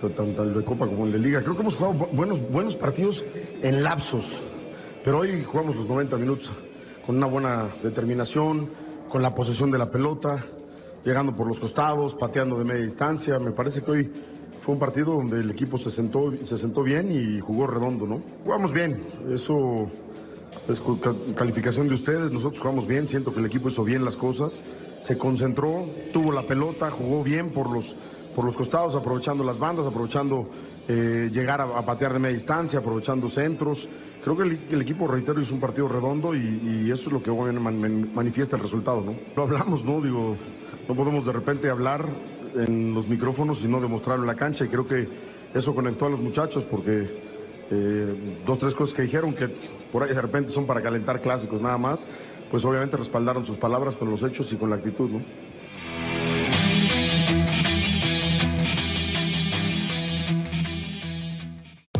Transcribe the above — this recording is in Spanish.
tanto el de Copa como el de Liga. Creo que hemos jugado bu- buenos, buenos partidos en lapsos, pero hoy jugamos los 90 minutos con una buena determinación, con la posesión de la pelota, llegando por los costados, pateando de media distancia. Me parece que hoy fue un partido donde el equipo se sentó, se sentó bien y jugó redondo, ¿no? Jugamos bien, eso es calificación de ustedes, nosotros jugamos bien, siento que el equipo hizo bien las cosas, se concentró, tuvo la pelota, jugó bien por los, por los costados, aprovechando las bandas, aprovechando eh, llegar a, patear de media distancia, aprovechando centros. Creo que el, equipo, reitero, hizo un partido redondo y, eso es lo que bueno, man- man- manifiesta el resultado, ¿no? Lo hablamos, ¿no? Digo, no podemos de repente hablar en los micrófonos y no demostrarlo en la cancha y creo que eso conectó a los muchachos porque eh, dos, tres cosas que dijeron que por ahí de repente son para calentar clásicos nada más, pues obviamente respaldaron sus palabras con los hechos y con la actitud, ¿no?